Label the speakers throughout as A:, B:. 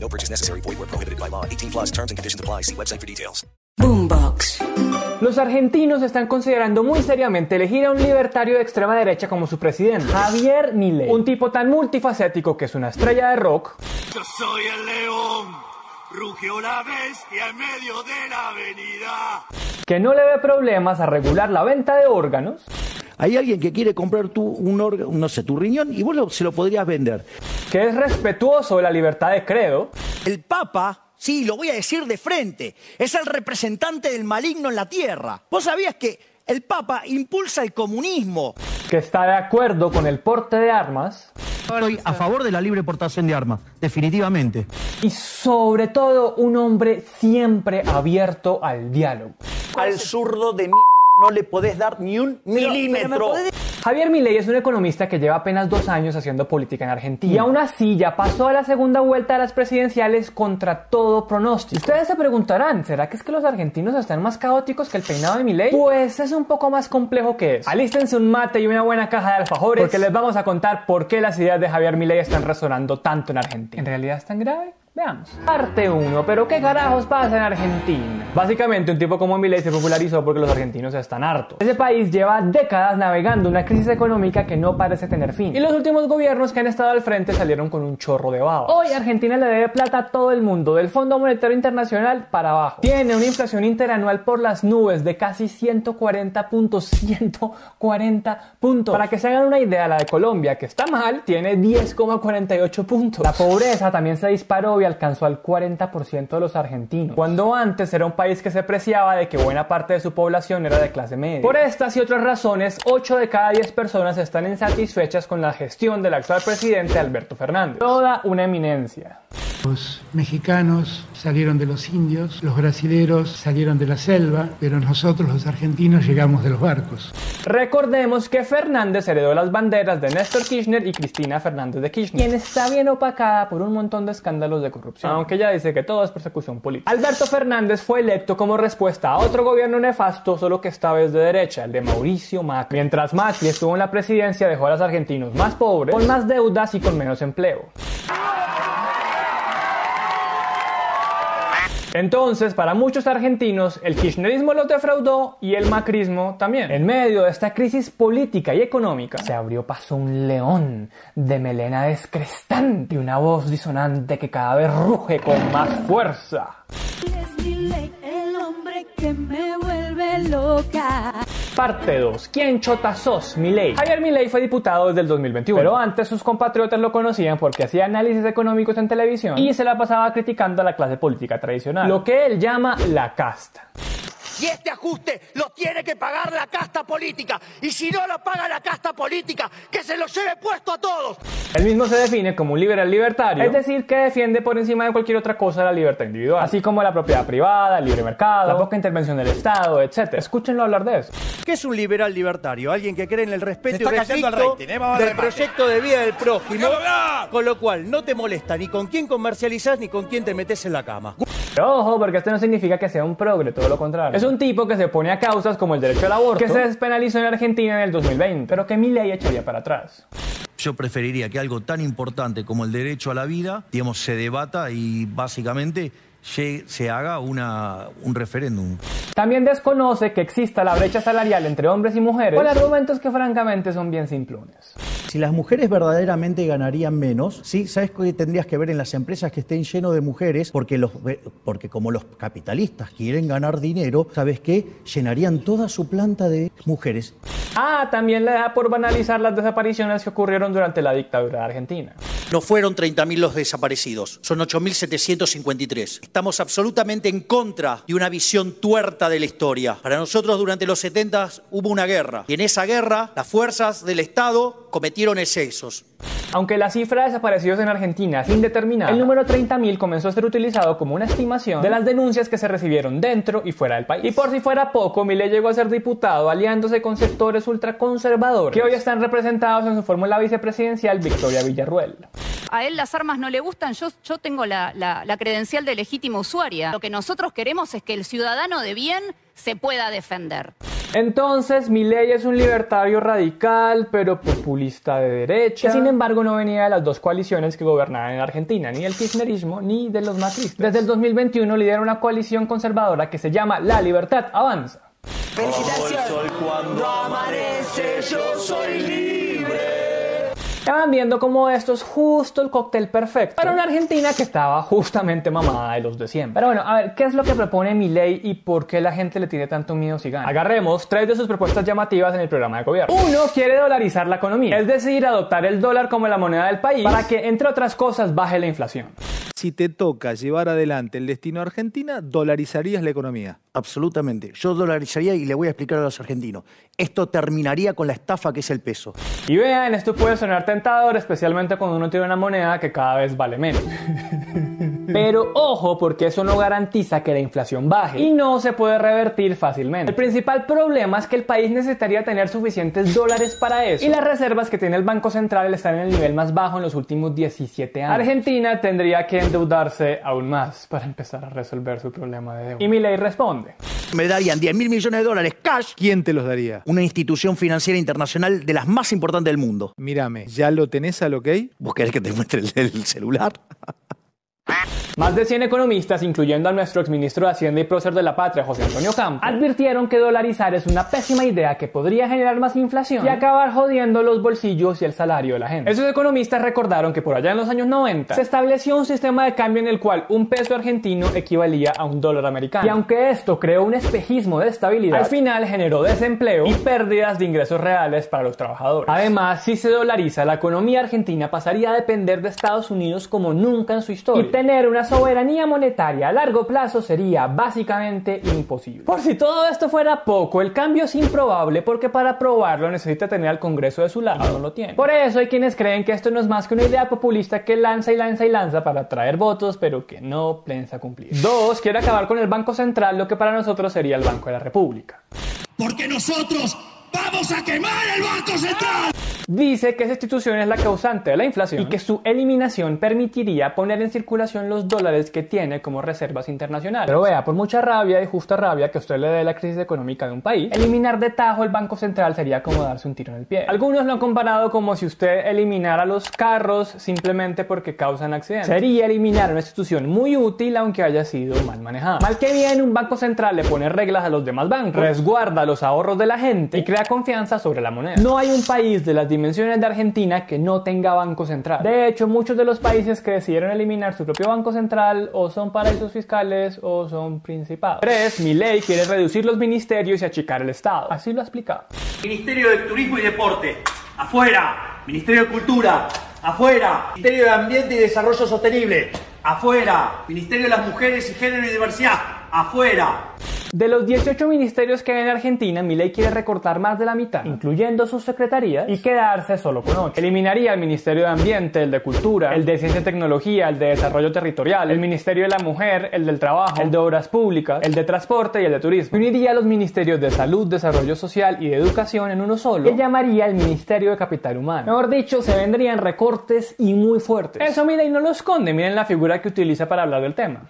A: No purchase necessary. Void where prohibited by law. 18 plus terms and conditions apply. See website for details.
B: Boombox.
C: Los argentinos están considerando muy seriamente elegir a un libertario de extrema derecha como su presidente, Javier Milei. Un tipo tan multifacético que es una estrella de rock,
D: Yo soy el león, rugió la bestia en medio de la avenida.
C: que no le ve problemas a regular la venta de órganos,
E: Hay alguien que quiere comprar tu, un órgano, no sé, tu riñón y vos lo- se lo podrías vender.
C: que es respetuoso de la libertad de credo,
F: El Papa, sí, lo voy a decir de frente, es el representante del maligno en la tierra. ¿Vos sabías que el Papa impulsa el comunismo?
C: que está de acuerdo con el porte de armas
E: Estoy a favor de la libre portación de armas, definitivamente.
C: y sobre todo un hombre siempre abierto al diálogo.
F: Al zurdo de mi no le podés dar ni un milímetro.
C: Javier Milei es un economista que lleva apenas dos años haciendo política en Argentina. Y aún así ya pasó a la segunda vuelta de las presidenciales contra todo pronóstico. Ustedes se preguntarán, ¿será que es que los argentinos están más caóticos que el peinado de Milei? Pues es un poco más complejo que eso. Alístense un mate y una buena caja de alfajores porque les vamos a contar por qué las ideas de Javier Milei están resonando tanto en Argentina. ¿En realidad es tan grave? Veamos. Parte 1. ¿Pero qué carajos pasa en Argentina? Básicamente, un tipo como Milei se popularizó porque los argentinos están hartos. Ese país lleva décadas navegando una crisis económica que no parece tener fin. Y los últimos gobiernos que han estado al frente salieron con un chorro de baba. Hoy Argentina le debe plata a todo el mundo, del Fondo Monetario Internacional para abajo. Tiene una inflación interanual por las nubes de casi 140 puntos. 140 puntos. Para que se hagan una idea, la de Colombia, que está mal, tiene 10,48 puntos. La pobreza también se disparó alcanzó al 40% de los argentinos, cuando antes era un país que se preciaba de que buena parte de su población era de clase media. Por estas y otras razones, 8 de cada 10 personas están insatisfechas con la gestión del actual presidente Alberto Fernández. Toda una eminencia.
G: Los mexicanos salieron de los indios, los brasileros salieron de la selva, pero nosotros los argentinos llegamos de los barcos.
C: Recordemos que Fernández heredó las banderas de Néstor Kirchner y Cristina Fernández de Kirchner, quien está bien opacada por un montón de escándalos de corrupción, aunque ella dice que todo es persecución política. Alberto Fernández fue electo como respuesta a otro gobierno nefasto, solo que esta vez de derecha, el de Mauricio Macri. Mientras Macri estuvo en la presidencia, dejó a los argentinos más pobres, con más deudas y con menos empleo. Entonces, para muchos argentinos, el kirchnerismo los defraudó y el macrismo también. En medio de esta crisis política y económica, se abrió paso un león de melena descrestante y una voz disonante que cada vez ruge con más fuerza.
B: Es el hombre que me vuelve loca.
C: Parte 2. ¿Quién chota sos? Milei. Javier Milei fue diputado desde el 2021, pero antes sus compatriotas lo conocían porque hacía análisis económicos en televisión y se la pasaba criticando a la clase política tradicional, lo que él llama la casta.
F: Y este ajuste lo tiene que pagar la casta política. Y si no lo paga la casta política, que se lo lleve puesto a todos.
C: Él mismo se define como un liberal libertario, es decir, que defiende por encima de cualquier otra cosa la libertad individual, así como la propiedad privada, el libre mercado, la poca intervención del Estado, etc. Escúchenlo hablar de eso.
F: ¿Qué es un liberal libertario? Alguien que cree en el respeto y respeto
D: rating, ¿eh?
F: Del proyecto de vida del prójimo. Con lo cual, no te molesta ni con quién comercializás ni con quién te metes en la cama.
C: Pero ojo, porque esto no significa que sea un progre, todo lo contrario. Es un tipo que se pone a causas como el derecho al aborto, que se despenalizó en Argentina en el 2020, pero que Milei echaría para atrás.
E: Yo preferiría que algo tan importante como el derecho a la vida, digamos, se debata y básicamente se haga una, un referéndum.
C: También desconoce que exista la brecha salarial entre hombres y mujeres, con argumentos que francamente son bien simplones.
E: Si las mujeres verdaderamente ganarían menos, ¿sí? ¿sabes qué tendrías que ver en las empresas que estén llenos de mujeres? Porque, los, porque como los capitalistas quieren ganar dinero, ¿sabes qué? Llenarían toda su planta de mujeres.
C: Ah, también le da por banalizar las desapariciones que ocurrieron durante la dictadura de Argentina.
F: No fueron 30.000 los desaparecidos, son 8.753. Estamos absolutamente en contra de una visión tuerta de la historia. Para nosotros durante los 70 hubo una guerra y en esa guerra las fuerzas del Estado cometieron excesos.
C: Aunque la cifra de desaparecidos en Argentina es indeterminada, el número 30.000 comenzó a ser utilizado como una estimación de las denuncias que se recibieron dentro y fuera del país. Y por si fuera poco, Milei llegó a ser diputado aliándose con sectores ultraconservadores que hoy están representados en su fórmula vicepresidencial Victoria Villarruel.
H: A él las armas no le gustan, yo, yo tengo la, la, la credencial de legítima usuaria. Lo que nosotros queremos es que el ciudadano de bien se pueda defender.
C: Entonces, Milei es un libertario radical, pero populista de derecha, que sin embargo no venía de las dos coaliciones que gobernaban en Argentina, ni del kirchnerismo ni de los macristas. Desde el 2021 lidera una coalición conservadora que se llama La Libertad Avanza.
D: Felicitaciones. cuando amanece, yo soy.
C: Van viendo cómo esto es justo el cóctel perfecto para una Argentina que estaba justamente mamada de los de siempre. Pero bueno, a ver, ¿qué es lo que propone Milei y por qué la gente le tiene tanto miedo si gana? Agarremos tres de sus propuestas llamativas en el programa de gobierno. Uno quiere dolarizar la economía, es decir, adoptar el dólar como la moneda del país para que, entre otras cosas, baje la inflación.
I: Si te toca llevar adelante el destino Argentina, dolarizarías la economía.
E: Absolutamente. Yo dolarizaría y le voy a explicar a los argentinos. Esto terminaría con la estafa que es el peso.
C: Y vean, esto puede sonar tentador, especialmente cuando uno tiene una moneda que cada vez vale menos. Pero ojo, porque eso no garantiza que la inflación baje y no se puede revertir fácilmente. El principal problema es que el país necesitaría tener suficientes dólares para eso y las reservas que tiene el Banco Central están en el nivel más bajo en los últimos 17 años. Argentina tendría que endeudarse aún más para empezar a resolver su problema de deuda. Y Milei responde.
E: Me darían 10 mil millones de dólares cash.
I: ¿Quién te los daría?
E: Una institución financiera internacional de las más importantes del mundo.
I: Mírame, ¿ya lo tenés al ok?
E: ¿Vos querés que te muestre el, el celular?
C: Más de 100 economistas, incluyendo a nuestro exministro de Hacienda y prócer de la patria, José Antonio Campos, advirtieron que dolarizar es una pésima idea que podría generar más inflación y acabar jodiendo los bolsillos y el salario de la gente. Esos economistas recordaron que por allá en los años 90 se estableció un sistema de cambio en el cual un peso argentino equivalía a un dólar americano. Y aunque esto creó un espejismo de estabilidad, al final generó desempleo y pérdidas de ingresos reales para los trabajadores. Además, si se dolariza, la economía argentina pasaría a depender de Estados Unidos como nunca en su historia tener una soberanía monetaria a largo plazo sería básicamente imposible. Por si todo esto fuera poco, el cambio es improbable porque para probarlo necesita tener al Congreso de su lado, no lo tiene. Por eso hay quienes creen que esto no es más que una idea populista que lanza y lanza y lanza para atraer votos, pero que no piensa cumplir. Dos, quiere acabar con el Banco Central, lo que para nosotros sería el Banco de la República.
D: Porque nosotros vamos a quemar el Banco Central.
C: Dice que esa institución es la causante de la inflación y que su eliminación permitiría poner en circulación los dólares que tiene como reservas internacionales. Pero vea, por mucha rabia y justa rabia que usted le dé la crisis económica de un país, eliminar de tajo el Banco Central sería como darse un tiro en el pie. Algunos lo han comparado como si usted eliminara los carros simplemente porque causan accidentes. Sería eliminar una institución muy útil aunque haya sido mal manejada. Mal que bien, un Banco Central le pone reglas a los demás bancos, resguarda los ahorros de la gente y crea confianza sobre la moneda. No hay un país de las dimensiones de Argentina que no tenga banco central. De hecho, muchos de los países que decidieron eliminar su propio banco central o son paraísos fiscales o son principados. 3. Mi ley quiere reducir los ministerios y achicar el Estado. Así lo ha explicado.
J: Ministerio de Turismo y Deporte, afuera. Ministerio de Cultura, afuera. Ministerio de Ambiente y Desarrollo Sostenible, afuera. Ministerio de las Mujeres y Género y Diversidad, afuera.
C: De los 18 ministerios que hay en Argentina, Milei quiere recortar más de la mitad, incluyendo sus secretarías, y quedarse solo con 8. Eliminaría el Ministerio de Ambiente, el de Cultura, el de Ciencia y Tecnología, el de Desarrollo Territorial, el Ministerio de la Mujer, el del Trabajo, el de Obras Públicas, el de Transporte y el de Turismo. Uniría los ministerios de Salud, Desarrollo Social y de Educación en uno solo, que llamaría el Ministerio de Capital Humano. Mejor dicho, se vendrían recortes y muy fuertes. Eso Milei no lo esconde, miren la figura que utiliza para hablar del tema.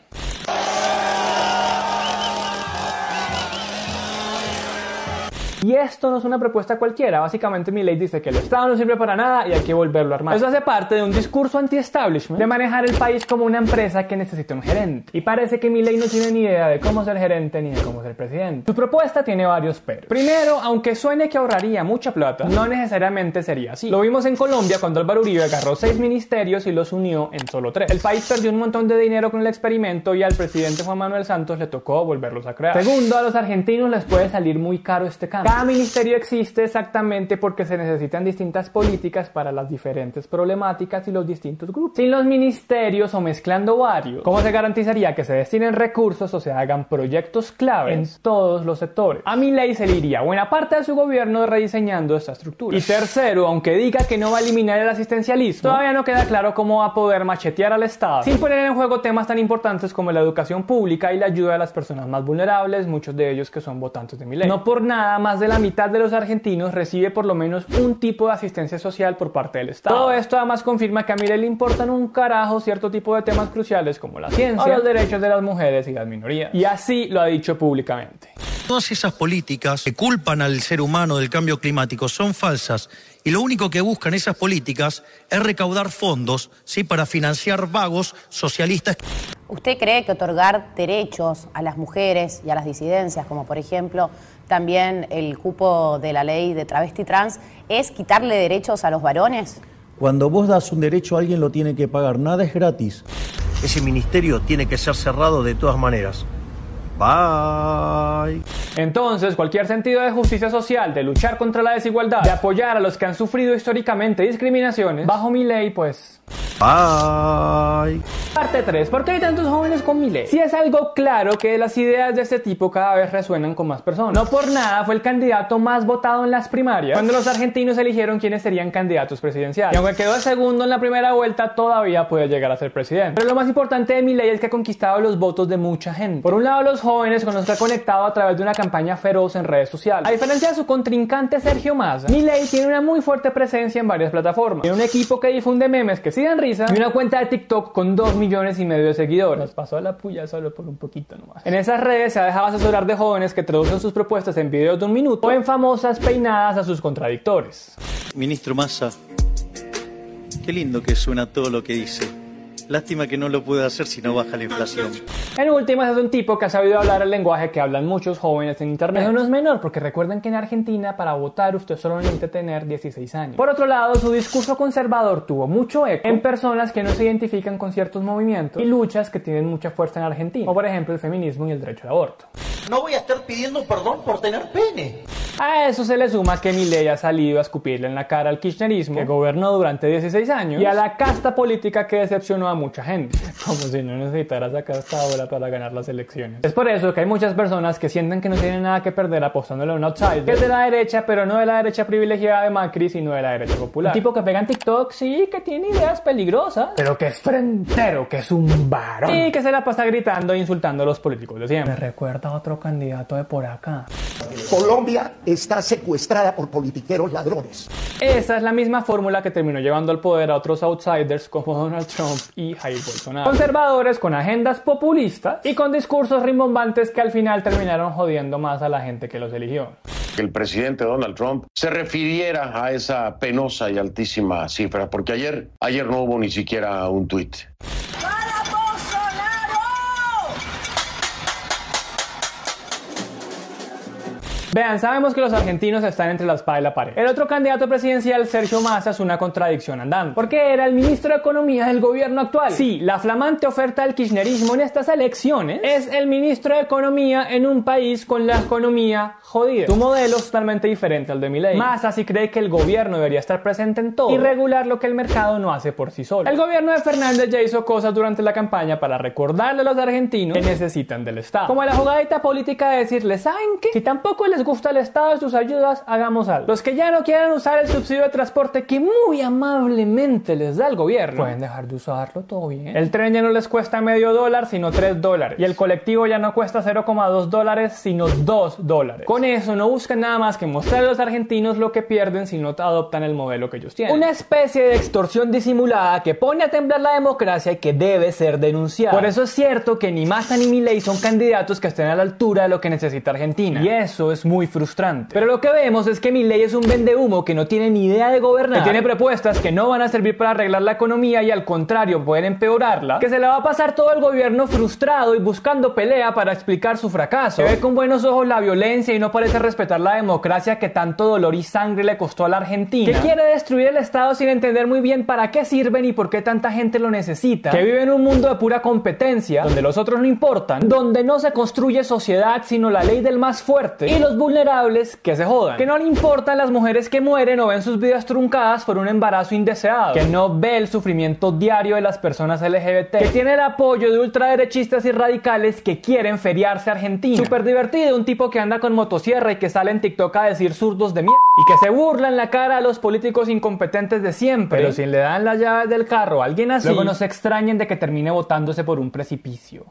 C: Y esto no es una propuesta cualquiera. Básicamente mi ley dice que el Estado no sirve para nada y hay que volverlo a armar. Eso hace parte de un discurso anti-establishment de manejar el país como una empresa que necesita un gerente. Y parece que mi ley no tiene ni idea de cómo ser gerente ni de cómo ser presidente. Su propuesta tiene varios peros. Primero, aunque suene que ahorraría mucha plata, no necesariamente sería así. Lo vimos en Colombia cuando Álvaro Uribe agarró seis ministerios y los unió en solo tres. El país perdió un montón de dinero con el experimento y al presidente Juan Manuel Santos le tocó volverlos a crear. Segundo, a los argentinos les puede salir muy caro este cambio. Cada ministerio existe exactamente porque se necesitan distintas políticas para las diferentes problemáticas y los distintos grupos. Sin los ministerios o mezclando varios, ¿cómo se garantizaría que se destinen recursos o se hagan proyectos clave en todos los sectores? A mi ley se le iría buena parte de su gobierno rediseñando esta estructura. Y tercero, aunque diga que no va a eliminar el asistencialismo, todavía no queda claro cómo va a poder machetear al Estado sin poner en juego temas tan importantes como la educación pública y la ayuda a las personas más vulnerables, muchos de ellos que son votantes de mi ley. No por nada, más de la mitad de los argentinos recibe por lo menos un tipo de asistencia social por parte del Estado. Todo esto además confirma que a Milei le importan un carajo cierto tipo de temas cruciales como la ciencia, o los derechos de las mujeres y las minorías. Y así lo ha dicho públicamente.
F: Todas esas políticas que culpan al ser humano del cambio climático son falsas y lo único que buscan esas políticas es recaudar fondos ¿sí? para financiar vagos socialistas.
K: ¿Usted cree que otorgar derechos a las mujeres y a las disidencias, como por ejemplo también el cupo de la ley de travesti trans, es quitarle derechos a los varones?
E: Cuando vos das un derecho a alguien lo tiene que pagar, nada es gratis.
F: Ese ministerio tiene que ser cerrado de todas maneras. Bye.
C: Entonces, cualquier sentido de justicia social, de luchar contra la desigualdad, de apoyar a los que han sufrido históricamente discriminaciones, bajo mi ley, pues
F: Bye.
C: Parte 3. ¿Por qué hay tantos jóvenes con Milei? Si es algo claro que las ideas de este tipo cada vez resuenan con más personas. No por nada fue el candidato más votado en las primarias cuando los argentinos eligieron quiénes serían candidatos presidenciales. Y aunque quedó de segundo en la primera vuelta, todavía puede llegar a ser presidente. Pero lo más importante de Milei es que ha conquistado los votos de mucha gente. Por un lado, los jóvenes con los que ha conectado a través de una campaña feroz en redes sociales. A diferencia de su contrincante Sergio Massa, Milei tiene una muy fuerte presencia en varias plataformas. Tiene un equipo que difunde memes que sí dan risa y una cuenta de TikTok con 2 millones y medio de seguidores. Nos pasó a la puya solo por un poquito nomás. En esas redes se ha dejado asesorar de jóvenes que traducen sus propuestas en videos de un minuto o en famosas peinadas a sus contradictores.
F: Ministro Massa, qué lindo que suena todo lo que dice. Lástima que no lo puede hacer si no baja la inflación.
C: En últimas, es un tipo que ha sabido hablar el lenguaje que hablan muchos jóvenes en internet. Eso no es menor, porque recuerden que en Argentina para votar usted solo necesita tener 16 años. Por otro lado, su discurso conservador tuvo mucho eco en personas que no se identifican con ciertos movimientos y luchas que tienen mucha fuerza en Argentina, como por ejemplo el feminismo y el derecho al aborto.
J: No voy a estar pidiendo perdón por tener pene.
C: A eso se le suma que Milei ha salido a escupirle en la cara al kirchnerismo, que gobernó durante 16 años, y a la casta política que decepcionó a mucha gente. Como si no necesitara sacar esta hora para ganar las elecciones. Es por eso que hay muchas personas que sienten que no tienen nada que perder apostándole a un outsider, que es de la derecha, pero no de la derecha privilegiada de Macri, sino de la derecha popular. Un tipo que pega en TikTok, sí, que tiene ideas peligrosas, pero que es frentero, que es un varón, y que se la pasa gritando e insultando a los políticos de siempre. Me recuerda a otro candidato de por acá.
L: Colombia está secuestrada por politiqueros ladrones.
C: Esa es la misma fórmula que terminó llevando al poder a otros outsiders como Donald Trump y Jair Bolsonaro. Conservadores con agendas populistas y con discursos rimbombantes que al final terminaron jodiendo más a la gente que los eligió.
M: Que el presidente Donald Trump se refiriera a esa penosa y altísima cifra, porque ayer, ayer no hubo ni siquiera un tuit.
C: Vean, sabemos que los argentinos están entre la espada y la pared. El otro candidato presidencial, Sergio Massa, es una contradicción andando. Porque era el ministro de Economía del gobierno actual. Sí, la flamante oferta del kirchnerismo en estas elecciones es el ministro de Economía en un país con la economía jodida. Su modelo es totalmente diferente al de Milei. Massa sí cree que el gobierno debería estar presente en todo y regular lo que el mercado no hace por sí solo. El gobierno de Fernández ya hizo cosas durante la campaña para recordarle a los argentinos que necesitan del Estado. Como la jugadita política de decirles, ¿saben qué? Si tampoco les gusta el Estado y sus ayudas, hagamos algo. Los que ya no quieran usar el subsidio de transporte que muy amablemente les da el gobierno, pueden dejar de usarlo, todo bien. El tren ya no les cuesta medio dólar, sino 3 dólares. Y el colectivo ya no cuesta 0,2 dólares, sino 2 dólares. Con eso no buscan nada más que mostrar a los argentinos lo que pierden si no adoptan el modelo que ellos tienen. Una especie de extorsión disimulada que pone a temblar la democracia y que debe ser denunciada. Por eso es cierto que ni Massa ni Milei son candidatos que estén a la altura de lo que necesita Argentina. Y eso es muy frustrante. Pero lo que vemos es que Milei es un vendehumo que no tiene ni idea de gobernar, que tiene propuestas que no van a servir para arreglar la economía y al contrario pueden empeorarla, que se le va a pasar todo el gobierno frustrado y buscando pelea para explicar su fracaso, que ve con buenos ojos la violencia y no parece respetar la democracia que tanto dolor y sangre le costó a la Argentina, que quiere destruir el Estado sin entender muy bien para qué sirven y por qué tanta gente lo necesita, que vive en un mundo de pura competencia, donde los otros no importan, donde no se construye sociedad sino la ley del más fuerte. Y los vulnerables que se jodan. Que no le importan las mujeres que mueren o ven sus vidas truncadas por un embarazo indeseado. Que no ve el sufrimiento diario de las personas LGBT. Que tiene el apoyo de ultraderechistas y radicales que quieren feriarse a Argentina. Súper divertido, un tipo que anda con motosierra y que sale en TikTok a decir zurdos de mierda. Y que se burla en la cara a los políticos incompetentes de siempre. Pero si le dan las llaves del carro a alguien así, luego no se extrañen de que termine botándose por un precipicio.